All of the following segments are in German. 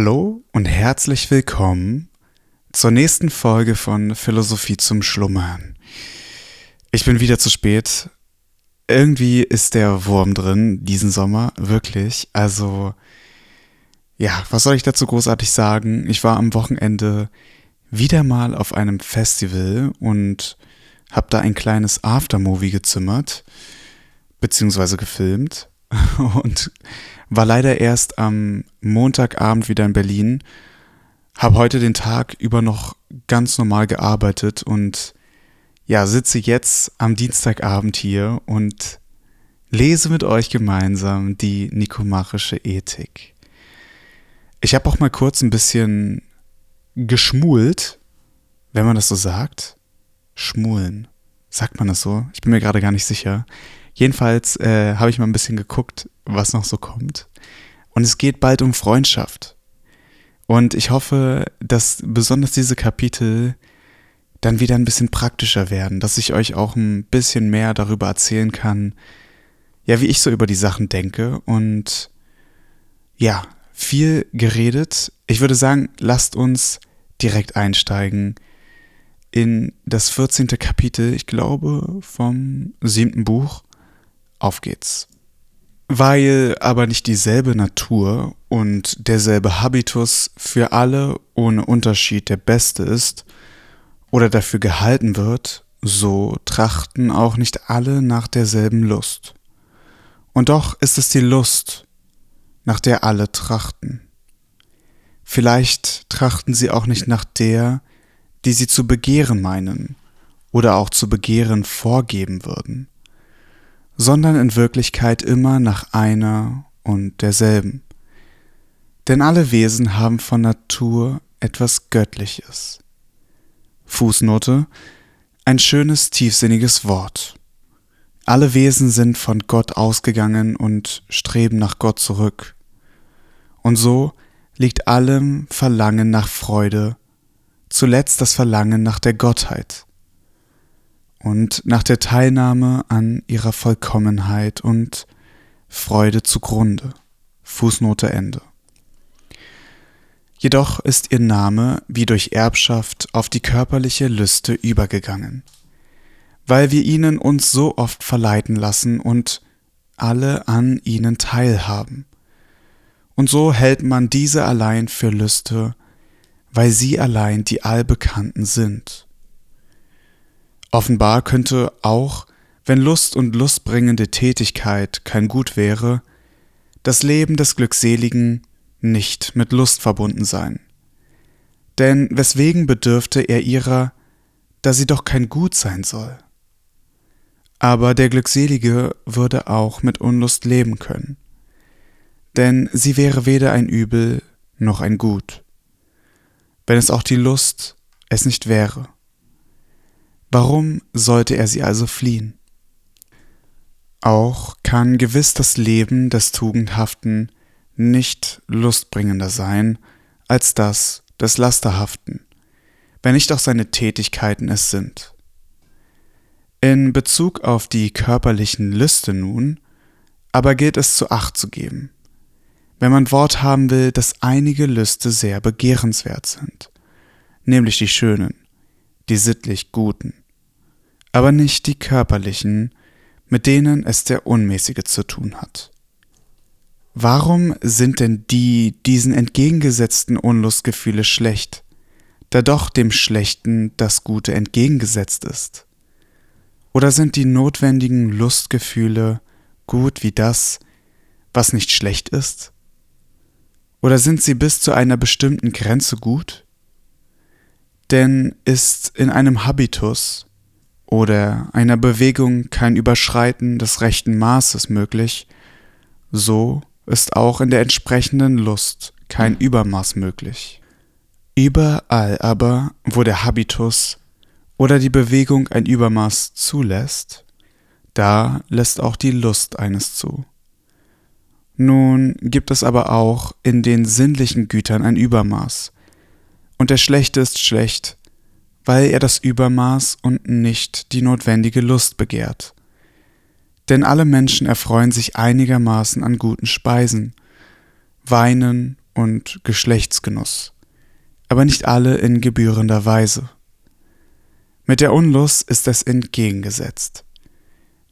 Hallo und herzlich willkommen zur nächsten Folge von Philosophie zum Schlummern. Ich bin wieder zu spät. Irgendwie ist der Wurm drin diesen Sommer, wirklich. Also, ja, was soll ich dazu großartig sagen? Ich war am Wochenende wieder mal auf einem Festival und habe da ein kleines Aftermovie gezimmert, beziehungsweise gefilmt. Und war leider erst am Montagabend wieder in Berlin, habe heute den Tag über noch ganz normal gearbeitet und ja, sitze jetzt am Dienstagabend hier und lese mit euch gemeinsam die nikomachische Ethik. Ich habe auch mal kurz ein bisschen geschmult, wenn man das so sagt. Schmulen. Sagt man das so? Ich bin mir gerade gar nicht sicher. Jedenfalls äh, habe ich mal ein bisschen geguckt, was noch so kommt. Und es geht bald um Freundschaft. Und ich hoffe, dass besonders diese Kapitel dann wieder ein bisschen praktischer werden, dass ich euch auch ein bisschen mehr darüber erzählen kann, ja, wie ich so über die Sachen denke. Und ja, viel geredet. Ich würde sagen, lasst uns direkt einsteigen in das 14. Kapitel, ich glaube, vom siebten Buch. Auf geht's. Weil aber nicht dieselbe Natur und derselbe Habitus für alle ohne Unterschied der beste ist oder dafür gehalten wird, so trachten auch nicht alle nach derselben Lust. Und doch ist es die Lust, nach der alle trachten. Vielleicht trachten sie auch nicht nach der, die sie zu begehren meinen oder auch zu begehren vorgeben würden sondern in Wirklichkeit immer nach einer und derselben. Denn alle Wesen haben von Natur etwas Göttliches. Fußnote ein schönes, tiefsinniges Wort. Alle Wesen sind von Gott ausgegangen und streben nach Gott zurück. Und so liegt allem Verlangen nach Freude, zuletzt das Verlangen nach der Gottheit und nach der Teilnahme an ihrer Vollkommenheit und Freude zugrunde. Fußnote Ende. Jedoch ist ihr Name wie durch Erbschaft auf die körperliche Lüste übergegangen, weil wir ihnen uns so oft verleiten lassen und alle an ihnen teilhaben. Und so hält man diese allein für Lüste, weil sie allein die Allbekannten sind. Offenbar könnte auch, wenn Lust und lustbringende Tätigkeit kein Gut wäre, das Leben des Glückseligen nicht mit Lust verbunden sein. Denn weswegen bedürfte er ihrer, da sie doch kein Gut sein soll? Aber der Glückselige würde auch mit Unlust leben können, denn sie wäre weder ein Übel noch ein Gut, wenn es auch die Lust es nicht wäre. Warum sollte er sie also fliehen? Auch kann gewiss das Leben des Tugendhaften nicht lustbringender sein als das des Lasterhaften, wenn nicht auch seine Tätigkeiten es sind. In Bezug auf die körperlichen Lüste nun, aber gilt es zu Acht zu geben, wenn man Wort haben will, dass einige Lüste sehr begehrenswert sind, nämlich die schönen, die sittlich Guten, aber nicht die körperlichen, mit denen es der Unmäßige zu tun hat. Warum sind denn die diesen entgegengesetzten Unlustgefühle schlecht, da doch dem Schlechten das Gute entgegengesetzt ist? Oder sind die notwendigen Lustgefühle gut wie das, was nicht schlecht ist? Oder sind sie bis zu einer bestimmten Grenze gut? Denn ist in einem Habitus oder einer Bewegung kein Überschreiten des rechten Maßes möglich, so ist auch in der entsprechenden Lust kein Übermaß möglich. Überall aber, wo der Habitus oder die Bewegung ein Übermaß zulässt, da lässt auch die Lust eines zu. Nun gibt es aber auch in den sinnlichen Gütern ein Übermaß, und der Schlechte ist schlecht, weil er das Übermaß und nicht die notwendige Lust begehrt. Denn alle Menschen erfreuen sich einigermaßen an guten Speisen, weinen und Geschlechtsgenuss, aber nicht alle in gebührender Weise. Mit der Unlust ist es entgegengesetzt.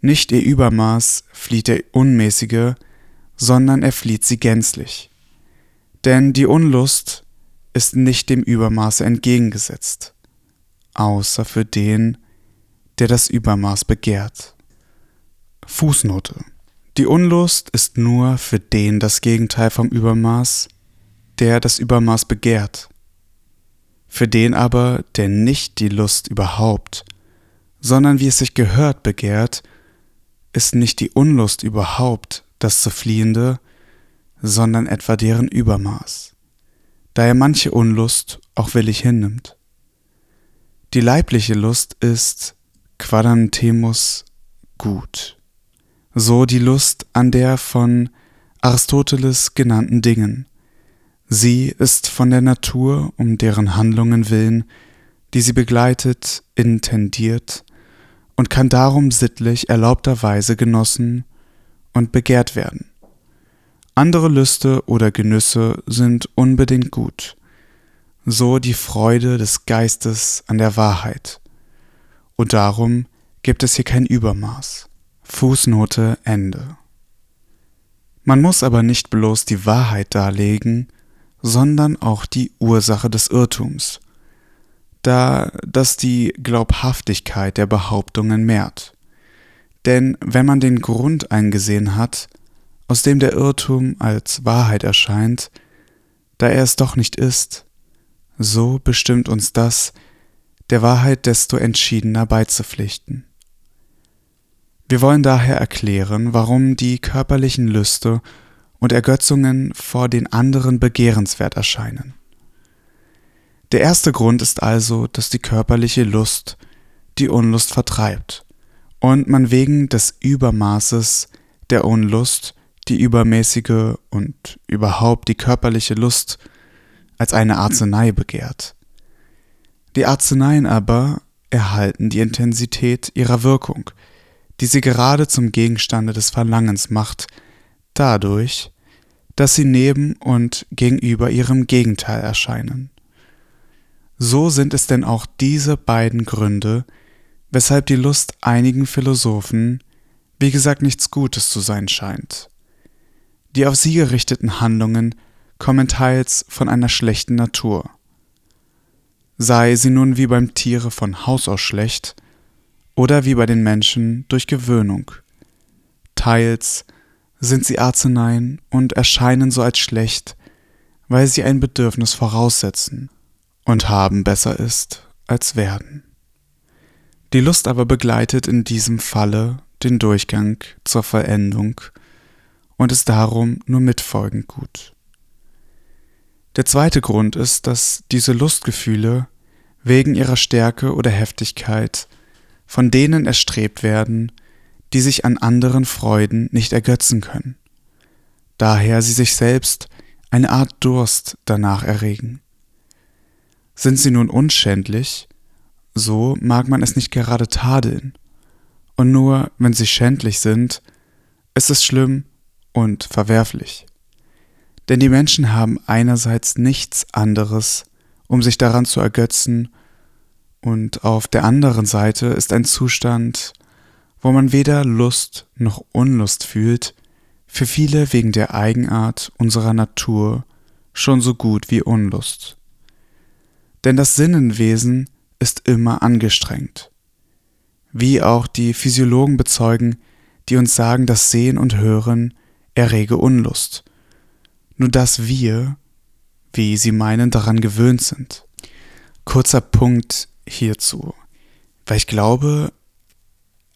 Nicht ihr Übermaß flieht der Unmäßige, sondern er flieht sie gänzlich. Denn die Unlust ist nicht dem Übermaße entgegengesetzt, außer für den, der das Übermaß begehrt. Fußnote. Die Unlust ist nur für den das Gegenteil vom Übermaß, der das Übermaß begehrt. Für den aber, der nicht die Lust überhaupt, sondern wie es sich gehört begehrt, ist nicht die Unlust überhaupt das zu fliehende, sondern etwa deren Übermaß, da er manche Unlust auch willig hinnimmt. Die leibliche Lust ist Quadantemus gut, so die Lust an der von Aristoteles genannten Dingen. Sie ist von der Natur, um deren Handlungen willen, die sie begleitet, intendiert und kann darum sittlich erlaubterweise genossen und begehrt werden. Andere Lüste oder Genüsse sind unbedingt gut, so die Freude des Geistes an der Wahrheit. Und darum gibt es hier kein Übermaß. Fußnote Ende. Man muss aber nicht bloß die Wahrheit darlegen, sondern auch die Ursache des Irrtums, da das die Glaubhaftigkeit der Behauptungen mehrt. Denn wenn man den Grund eingesehen hat, aus dem der Irrtum als Wahrheit erscheint, da er es doch nicht ist, so bestimmt uns das, der Wahrheit desto entschiedener beizupflichten. Wir wollen daher erklären, warum die körperlichen Lüste und Ergötzungen vor den anderen begehrenswert erscheinen. Der erste Grund ist also, dass die körperliche Lust die Unlust vertreibt und man wegen des Übermaßes der Unlust die übermäßige und überhaupt die körperliche Lust als eine Arznei begehrt. Die Arzneien aber erhalten die Intensität ihrer Wirkung, die sie gerade zum Gegenstande des Verlangens macht, dadurch, dass sie neben und gegenüber ihrem Gegenteil erscheinen. So sind es denn auch diese beiden Gründe, weshalb die Lust einigen Philosophen, wie gesagt, nichts Gutes zu sein scheint. Die auf sie gerichteten Handlungen kommen teils von einer schlechten Natur. Sei sie nun wie beim Tiere von Haus aus schlecht oder wie bei den Menschen durch Gewöhnung. Teils sind sie Arzneien und erscheinen so als schlecht, weil sie ein Bedürfnis voraussetzen und haben besser ist als werden. Die Lust aber begleitet in diesem Falle den Durchgang zur Vollendung und ist darum nur mitfolgend gut. Der zweite Grund ist, dass diese Lustgefühle wegen ihrer Stärke oder Heftigkeit von denen erstrebt werden, die sich an anderen Freuden nicht ergötzen können, daher sie sich selbst eine Art Durst danach erregen. Sind sie nun unschändlich, so mag man es nicht gerade tadeln. Und nur wenn sie schändlich sind, ist es schlimm und verwerflich. Denn die Menschen haben einerseits nichts anderes, um sich daran zu ergötzen, und auf der anderen Seite ist ein Zustand, wo man weder Lust noch Unlust fühlt, für viele wegen der Eigenart unserer Natur schon so gut wie Unlust. Denn das Sinnenwesen ist immer angestrengt. Wie auch die Physiologen bezeugen, die uns sagen, dass Sehen und Hören errege Unlust. Nur dass wir, wie sie meinen, daran gewöhnt sind. Kurzer Punkt hierzu. Weil ich glaube,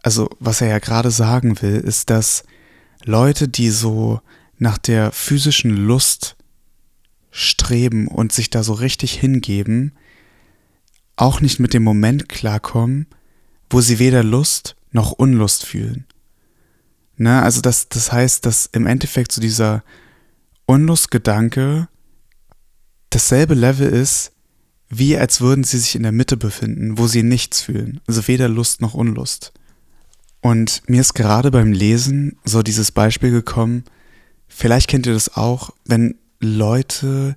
also was er ja gerade sagen will, ist, dass Leute, die so nach der physischen Lust streben und sich da so richtig hingeben, auch nicht mit dem Moment klarkommen, wo sie weder Lust noch Unlust fühlen. Ne, also das, das heißt, dass im Endeffekt so dieser Unlustgedanke dasselbe Level ist, wie als würden sie sich in der Mitte befinden, wo sie nichts fühlen. Also weder Lust noch Unlust. Und mir ist gerade beim Lesen so dieses Beispiel gekommen, vielleicht kennt ihr das auch, wenn Leute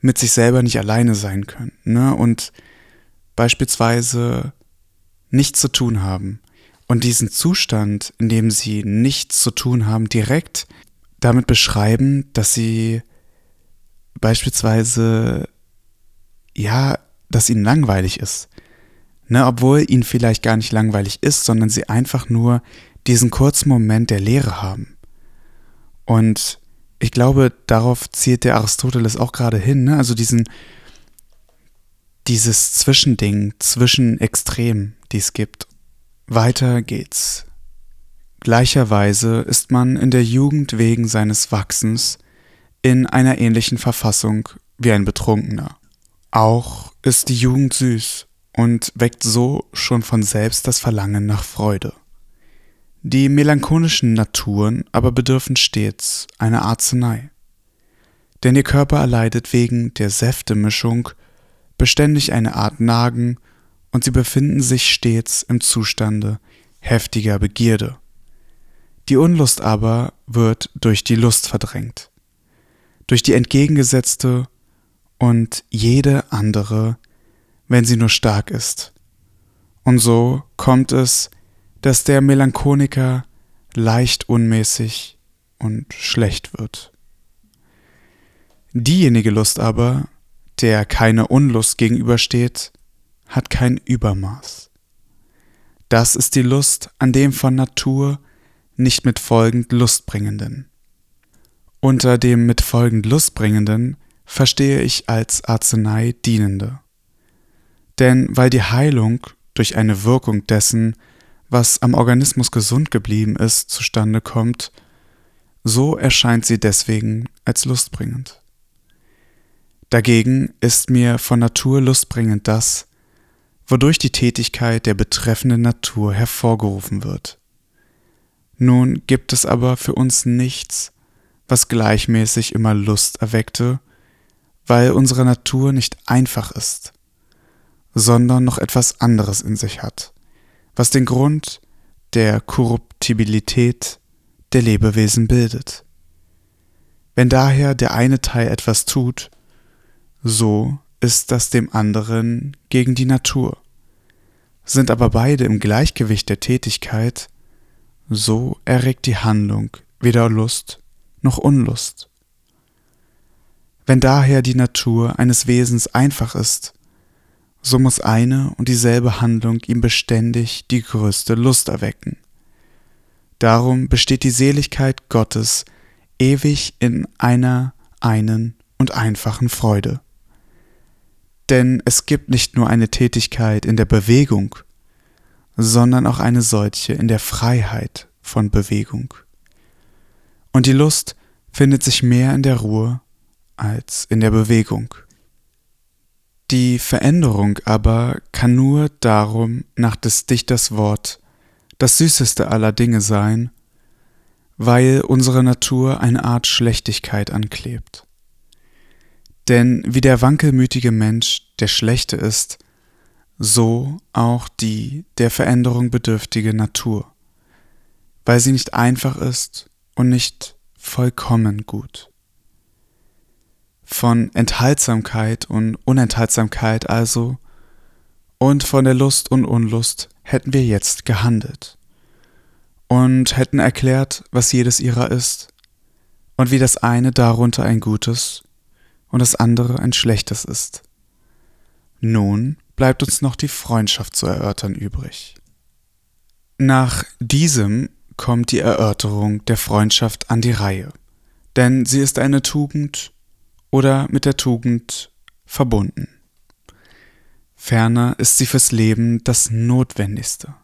mit sich selber nicht alleine sein können, ne? Und beispielsweise nichts zu tun haben. Und diesen Zustand, in dem sie nichts zu tun haben, direkt damit beschreiben, dass sie beispielsweise, ja, dass ihnen langweilig ist. Ne, obwohl ihnen vielleicht gar nicht langweilig ist, sondern sie einfach nur diesen kurzen Moment der Leere haben. Und ich glaube, darauf zielt der Aristoteles auch gerade hin, ne? also diesen, dieses Zwischending zwischen Extremen, die es gibt. Weiter geht's. Gleicherweise ist man in der Jugend wegen seines Wachsens in einer ähnlichen Verfassung wie ein Betrunkener. Auch ist die Jugend süß und weckt so schon von selbst das Verlangen nach Freude. Die melancholischen Naturen aber bedürfen stets einer Arznei. Denn ihr Körper erleidet wegen der Säftemischung beständig eine Art Nagen und sie befinden sich stets im Zustande heftiger Begierde. Die Unlust aber wird durch die Lust verdrängt durch die entgegengesetzte und jede andere, wenn sie nur stark ist. Und so kommt es, dass der Melancholiker leicht unmäßig und schlecht wird. Diejenige Lust aber, der keine Unlust gegenübersteht, hat kein Übermaß. Das ist die Lust an dem von Natur nicht mit folgend Lustbringenden. Unter dem mit folgend Lustbringenden verstehe ich als Arznei dienende. Denn weil die Heilung durch eine Wirkung dessen, was am Organismus gesund geblieben ist, zustande kommt, so erscheint sie deswegen als lustbringend. Dagegen ist mir von Natur lustbringend das, wodurch die Tätigkeit der betreffenden Natur hervorgerufen wird. Nun gibt es aber für uns nichts, was gleichmäßig immer Lust erweckte, weil unsere Natur nicht einfach ist, sondern noch etwas anderes in sich hat, was den Grund der Korruptibilität der Lebewesen bildet. Wenn daher der eine Teil etwas tut, so ist das dem anderen gegen die Natur. Sind aber beide im Gleichgewicht der Tätigkeit, so erregt die Handlung weder Lust noch Unlust. Wenn daher die Natur eines Wesens einfach ist, so muss eine und dieselbe Handlung ihm beständig die größte Lust erwecken. Darum besteht die Seligkeit Gottes ewig in einer einen und einfachen Freude. Denn es gibt nicht nur eine Tätigkeit in der Bewegung, sondern auch eine solche in der Freiheit von Bewegung und die Lust findet sich mehr in der Ruhe als in der Bewegung. Die Veränderung aber kann nur darum nach des Dichters Wort das süßeste aller Dinge sein, weil unsere Natur eine Art Schlechtigkeit anklebt. Denn wie der wankelmütige Mensch der Schlechte ist, so auch die der Veränderung bedürftige Natur, weil sie nicht einfach ist und nicht vollkommen gut. Von Enthaltsamkeit und Unenthaltsamkeit also und von der Lust und Unlust hätten wir jetzt gehandelt und hätten erklärt, was jedes ihrer ist und wie das eine darunter ein gutes und das andere ein schlechtes ist. Nun bleibt uns noch die Freundschaft zu erörtern übrig. Nach diesem kommt die Erörterung der Freundschaft an die Reihe, denn sie ist eine Tugend oder mit der Tugend verbunden. Ferner ist sie fürs Leben das Notwendigste.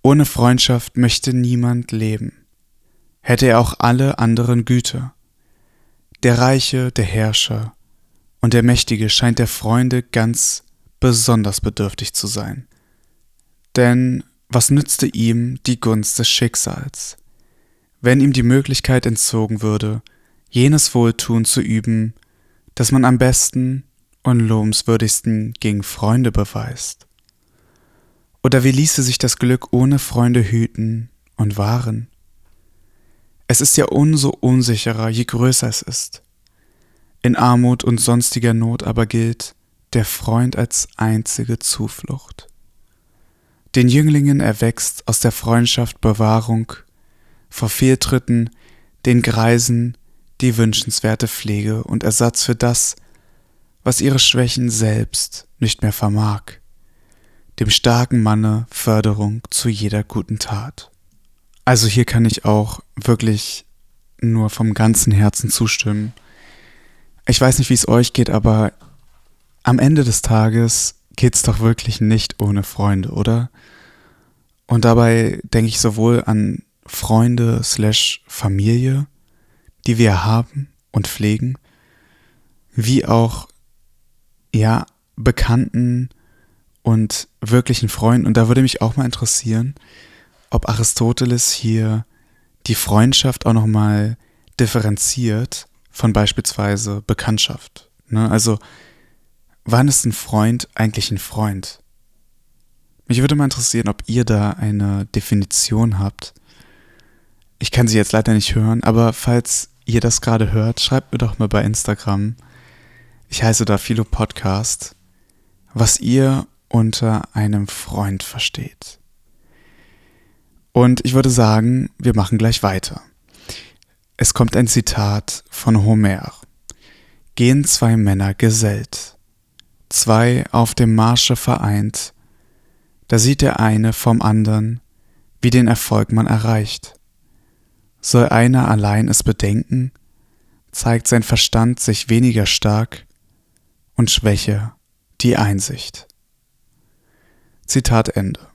Ohne Freundschaft möchte niemand leben, hätte er auch alle anderen Güter. Der Reiche, der Herrscher und der Mächtige scheint der Freunde ganz besonders bedürftig zu sein. Denn was nützte ihm die Gunst des Schicksals, wenn ihm die Möglichkeit entzogen würde, jenes Wohltun zu üben, das man am besten und lobenswürdigsten gegen Freunde beweist? Oder wie ließe sich das Glück ohne Freunde hüten und wahren? Es ist ja umso unsicherer, je größer es ist. In Armut und sonstiger Not aber gilt der Freund als einzige Zuflucht. Den Jünglingen erwächst aus der Freundschaft Bewahrung, vor Fehltritten den Greisen die wünschenswerte Pflege und Ersatz für das, was ihre Schwächen selbst nicht mehr vermag, dem starken Manne Förderung zu jeder guten Tat. Also hier kann ich auch wirklich nur vom ganzen Herzen zustimmen. Ich weiß nicht, wie es euch geht, aber am Ende des Tages geht's doch wirklich nicht ohne Freunde, oder? Und dabei denke ich sowohl an Freunde slash Familie, die wir haben und pflegen, wie auch, ja, Bekannten und wirklichen Freunden. Und da würde mich auch mal interessieren, ob Aristoteles hier die Freundschaft auch nochmal differenziert von beispielsweise Bekanntschaft. Ne? Also, wann ist ein Freund eigentlich ein Freund? Mich würde mal interessieren, ob ihr da eine Definition habt. Ich kann sie jetzt leider nicht hören, aber falls ihr das gerade hört, schreibt mir doch mal bei Instagram. Ich heiße da Philo Podcast, was ihr unter einem Freund versteht. Und ich würde sagen, wir machen gleich weiter. Es kommt ein Zitat von Homer. Gehen zwei Männer gesellt, zwei auf dem Marsche vereint, da sieht der eine vom andern, wie den Erfolg man erreicht. Soll einer allein es bedenken, zeigt sein Verstand sich weniger stark und Schwäche die Einsicht. Zitat Ende.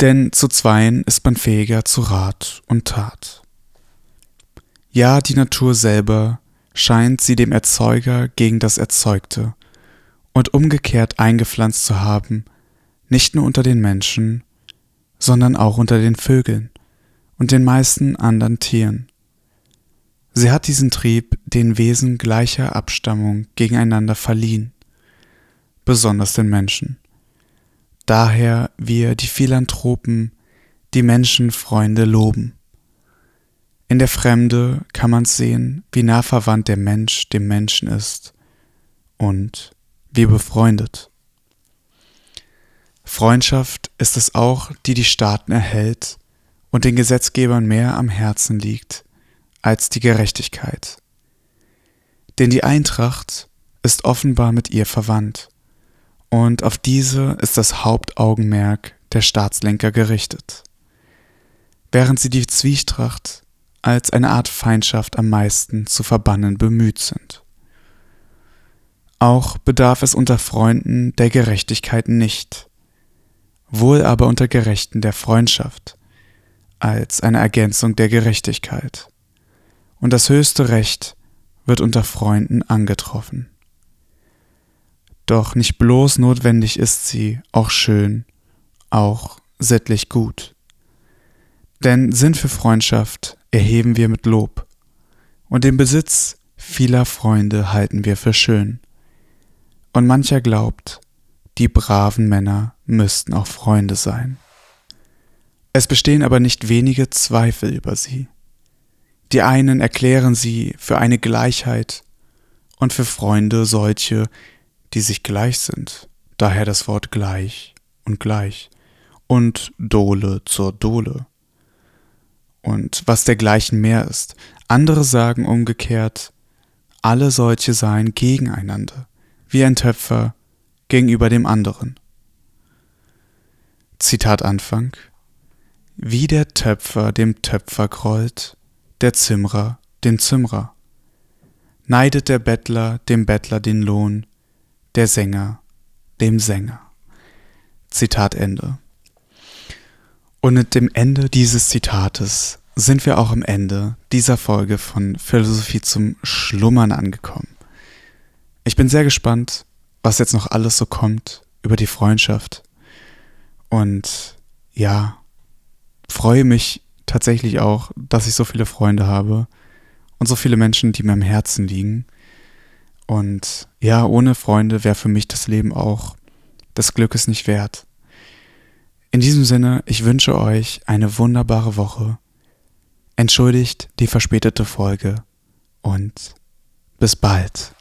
Denn zu zweien ist man fähiger zu Rat und Tat. Ja, die Natur selber scheint sie dem Erzeuger gegen das Erzeugte und umgekehrt eingepflanzt zu haben, nicht nur unter den Menschen, sondern auch unter den Vögeln und den meisten anderen Tieren. Sie hat diesen Trieb den Wesen gleicher Abstammung gegeneinander verliehen, besonders den Menschen. Daher wir die Philanthropen, die Menschenfreunde loben. In der Fremde kann man sehen, wie nah verwandt der Mensch dem Menschen ist und wie befreundet. Freundschaft ist es auch, die die Staaten erhält und den Gesetzgebern mehr am Herzen liegt als die Gerechtigkeit. Denn die Eintracht ist offenbar mit ihr verwandt, und auf diese ist das Hauptaugenmerk der Staatslenker gerichtet, während sie die Zwietracht als eine Art Feindschaft am meisten zu verbannen bemüht sind. Auch bedarf es unter Freunden der Gerechtigkeit nicht, wohl aber unter Gerechten der Freundschaft, als eine Ergänzung der Gerechtigkeit. Und das höchste Recht wird unter Freunden angetroffen. Doch nicht bloß notwendig ist sie, auch schön, auch sittlich gut. Denn Sinn für Freundschaft erheben wir mit Lob, und den Besitz vieler Freunde halten wir für schön. Und mancher glaubt, die braven Männer müssten auch Freunde sein. Es bestehen aber nicht wenige Zweifel über sie. Die einen erklären sie für eine Gleichheit und für Freunde solche, die sich gleich sind, daher das Wort gleich und gleich und Dole zur Dole. Und was dergleichen mehr ist, andere sagen umgekehrt, alle solche seien gegeneinander, wie ein Töpfer gegenüber dem anderen. Zitat Anfang wie der Töpfer dem Töpfer grollt, der Zimmerer den Zimmerer. Neidet der Bettler dem Bettler den Lohn, der Sänger dem Sänger. Zitat Ende. Und mit dem Ende dieses Zitates sind wir auch am Ende dieser Folge von Philosophie zum Schlummern angekommen. Ich bin sehr gespannt, was jetzt noch alles so kommt über die Freundschaft. Und ja, freue mich tatsächlich auch, dass ich so viele Freunde habe und so viele Menschen, die mir am Herzen liegen. Und ja, ohne Freunde wäre für mich das Leben auch des Glückes nicht wert. In diesem Sinne, ich wünsche euch eine wunderbare Woche. Entschuldigt die verspätete Folge und Bis bald.